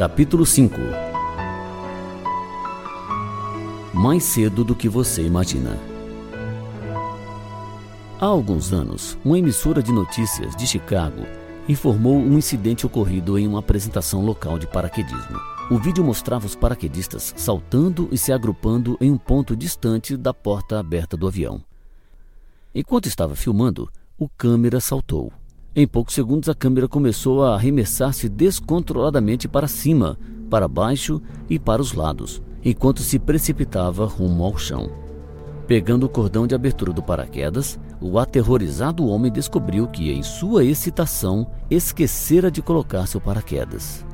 Capítulo 5 Mais cedo do que você imagina. Há alguns anos, uma emissora de notícias de Chicago informou um incidente ocorrido em uma apresentação local de paraquedismo. O vídeo mostrava os paraquedistas saltando e se agrupando em um ponto distante da porta aberta do avião. Enquanto estava filmando, o câmera saltou. Em poucos segundos, a câmera começou a arremessar-se descontroladamente para cima, para baixo e para os lados, enquanto se precipitava rumo ao chão. Pegando o cordão de abertura do paraquedas, o aterrorizado homem descobriu que, em sua excitação, esquecera de colocar seu paraquedas.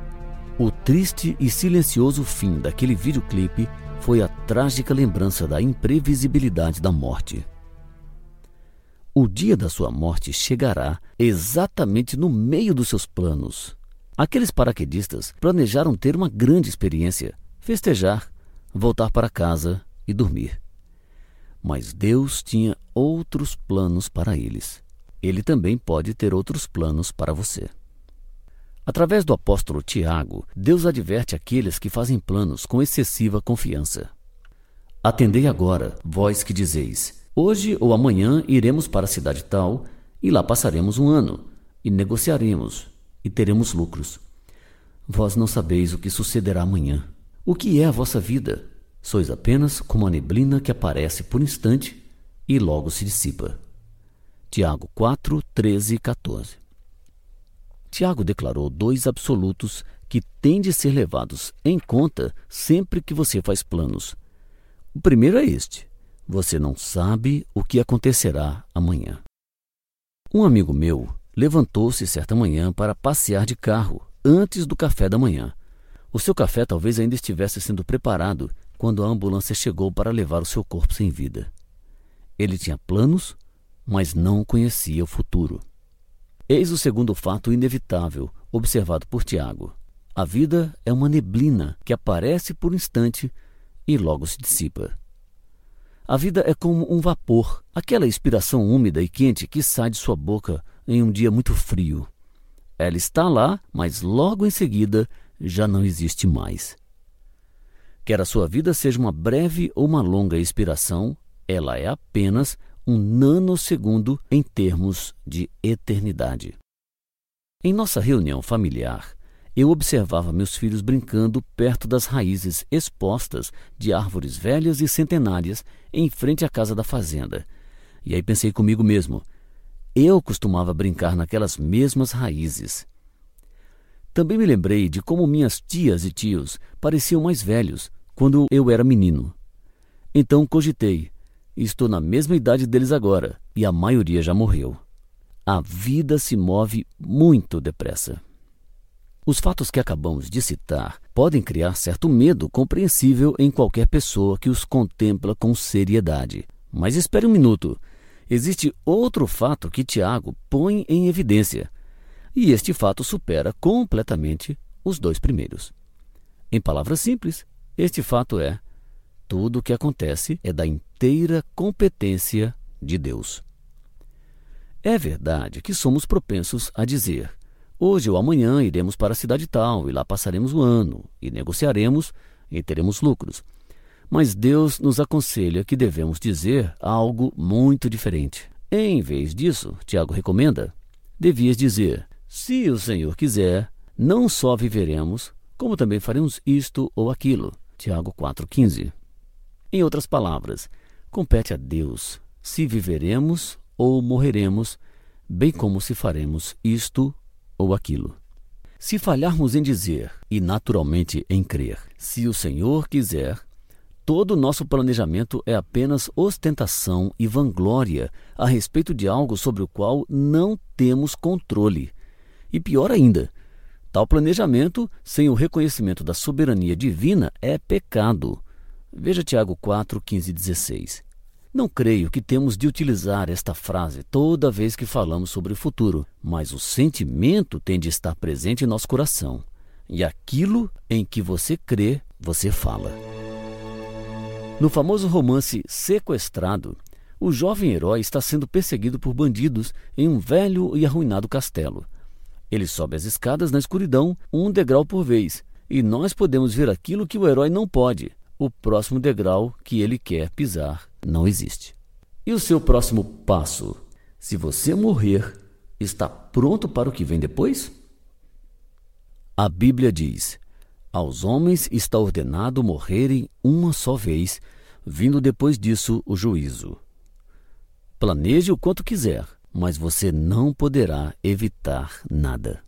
O triste e silencioso fim daquele videoclipe foi a trágica lembrança da imprevisibilidade da morte. O dia da sua morte chegará exatamente no meio dos seus planos. Aqueles paraquedistas planejaram ter uma grande experiência, festejar, voltar para casa e dormir. Mas Deus tinha outros planos para eles. Ele também pode ter outros planos para você. Através do apóstolo Tiago, Deus adverte aqueles que fazem planos com excessiva confiança. Atendei agora, vós que dizeis: Hoje ou amanhã iremos para a cidade tal e lá passaremos um ano e negociaremos e teremos lucros. Vós não sabeis o que sucederá amanhã. O que é a vossa vida? Sois apenas como a neblina que aparece por instante e logo se dissipa. Tiago 4, 13 e 14. Tiago declarou dois absolutos que têm de ser levados em conta sempre que você faz planos. O primeiro é este: você não sabe o que acontecerá amanhã. Um amigo meu levantou-se certa manhã para passear de carro antes do café da manhã. O seu café talvez ainda estivesse sendo preparado quando a ambulância chegou para levar o seu corpo sem vida. Ele tinha planos, mas não conhecia o futuro. Eis o segundo fato inevitável observado por Tiago. A vida é uma neblina que aparece por um instante e logo se dissipa. A vida é como um vapor, aquela inspiração úmida e quente que sai de sua boca em um dia muito frio. Ela está lá, mas logo em seguida já não existe mais. Quer a sua vida seja uma breve ou uma longa expiração, ela é apenas um nanosegundo em termos de eternidade. Em nossa reunião familiar, eu observava meus filhos brincando perto das raízes expostas de árvores velhas e centenárias em frente à casa da fazenda. E aí pensei comigo mesmo: eu costumava brincar naquelas mesmas raízes. Também me lembrei de como minhas tias e tios pareciam mais velhos quando eu era menino. Então cogitei: estou na mesma idade deles agora e a maioria já morreu. A vida se move muito depressa. Os fatos que acabamos de citar podem criar certo medo compreensível em qualquer pessoa que os contempla com seriedade. Mas espere um minuto. Existe outro fato que Tiago põe em evidência. E este fato supera completamente os dois primeiros. Em palavras simples, este fato é: tudo o que acontece é da inteira competência de Deus. É verdade que somos propensos a dizer: Hoje ou amanhã iremos para a cidade tal e lá passaremos o ano e negociaremos e teremos lucros. Mas Deus nos aconselha que devemos dizer algo muito diferente. Em vez disso, Tiago recomenda, devias dizer: se o Senhor quiser, não só viveremos, como também faremos isto ou aquilo. Tiago 4,15. Em outras palavras, compete a Deus se viveremos ou morreremos, bem como se faremos isto ou aquilo. Se falharmos em dizer, e naturalmente em crer, se o Senhor quiser, todo o nosso planejamento é apenas ostentação e vanglória a respeito de algo sobre o qual não temos controle. E pior ainda, tal planejamento, sem o reconhecimento da soberania divina, é pecado. Veja Tiago 4, 15 e 16. Não creio que temos de utilizar esta frase toda vez que falamos sobre o futuro, mas o sentimento tem de estar presente em nosso coração. E aquilo em que você crê, você fala. No famoso romance Sequestrado, o jovem herói está sendo perseguido por bandidos em um velho e arruinado castelo. Ele sobe as escadas na escuridão, um degrau por vez, e nós podemos ver aquilo que o herói não pode. O próximo degrau que ele quer pisar não existe. E o seu próximo passo? Se você morrer, está pronto para o que vem depois? A Bíblia diz: Aos homens está ordenado morrerem uma só vez, vindo depois disso o juízo. Planeje o quanto quiser, mas você não poderá evitar nada.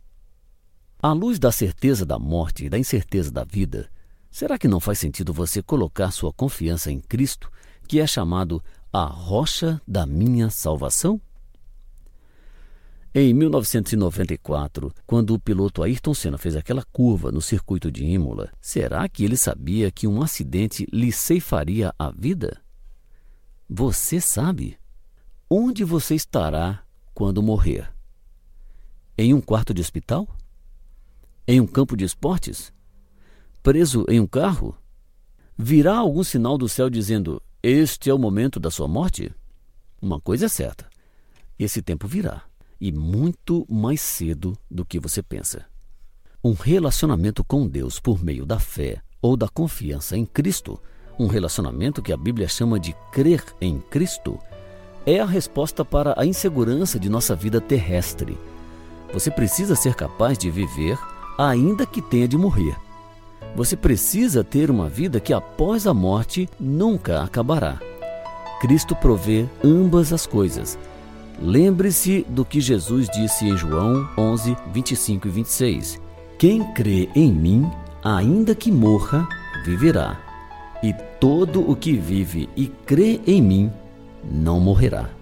À luz da certeza da morte e da incerteza da vida, será que não faz sentido você colocar sua confiança em Cristo, que é chamado a rocha da minha salvação? Em 1994, quando o piloto Ayrton Senna fez aquela curva no circuito de Imola, será que ele sabia que um acidente lhe ceifaria a vida? Você sabe? Onde você estará quando morrer? Em um quarto de hospital? Em um campo de esportes? Preso em um carro? Virá algum sinal do céu dizendo: Este é o momento da sua morte? Uma coisa é certa: esse tempo virá, e muito mais cedo do que você pensa. Um relacionamento com Deus por meio da fé ou da confiança em Cristo, um relacionamento que a Bíblia chama de crer em Cristo, é a resposta para a insegurança de nossa vida terrestre. Você precisa ser capaz de viver ainda que tenha de morrer. Você precisa ter uma vida que após a morte nunca acabará. Cristo provê ambas as coisas. Lembre-se do que Jesus disse em João 11, 25 e 26. Quem crê em mim, ainda que morra, viverá. E todo o que vive e crê em mim, não morrerá.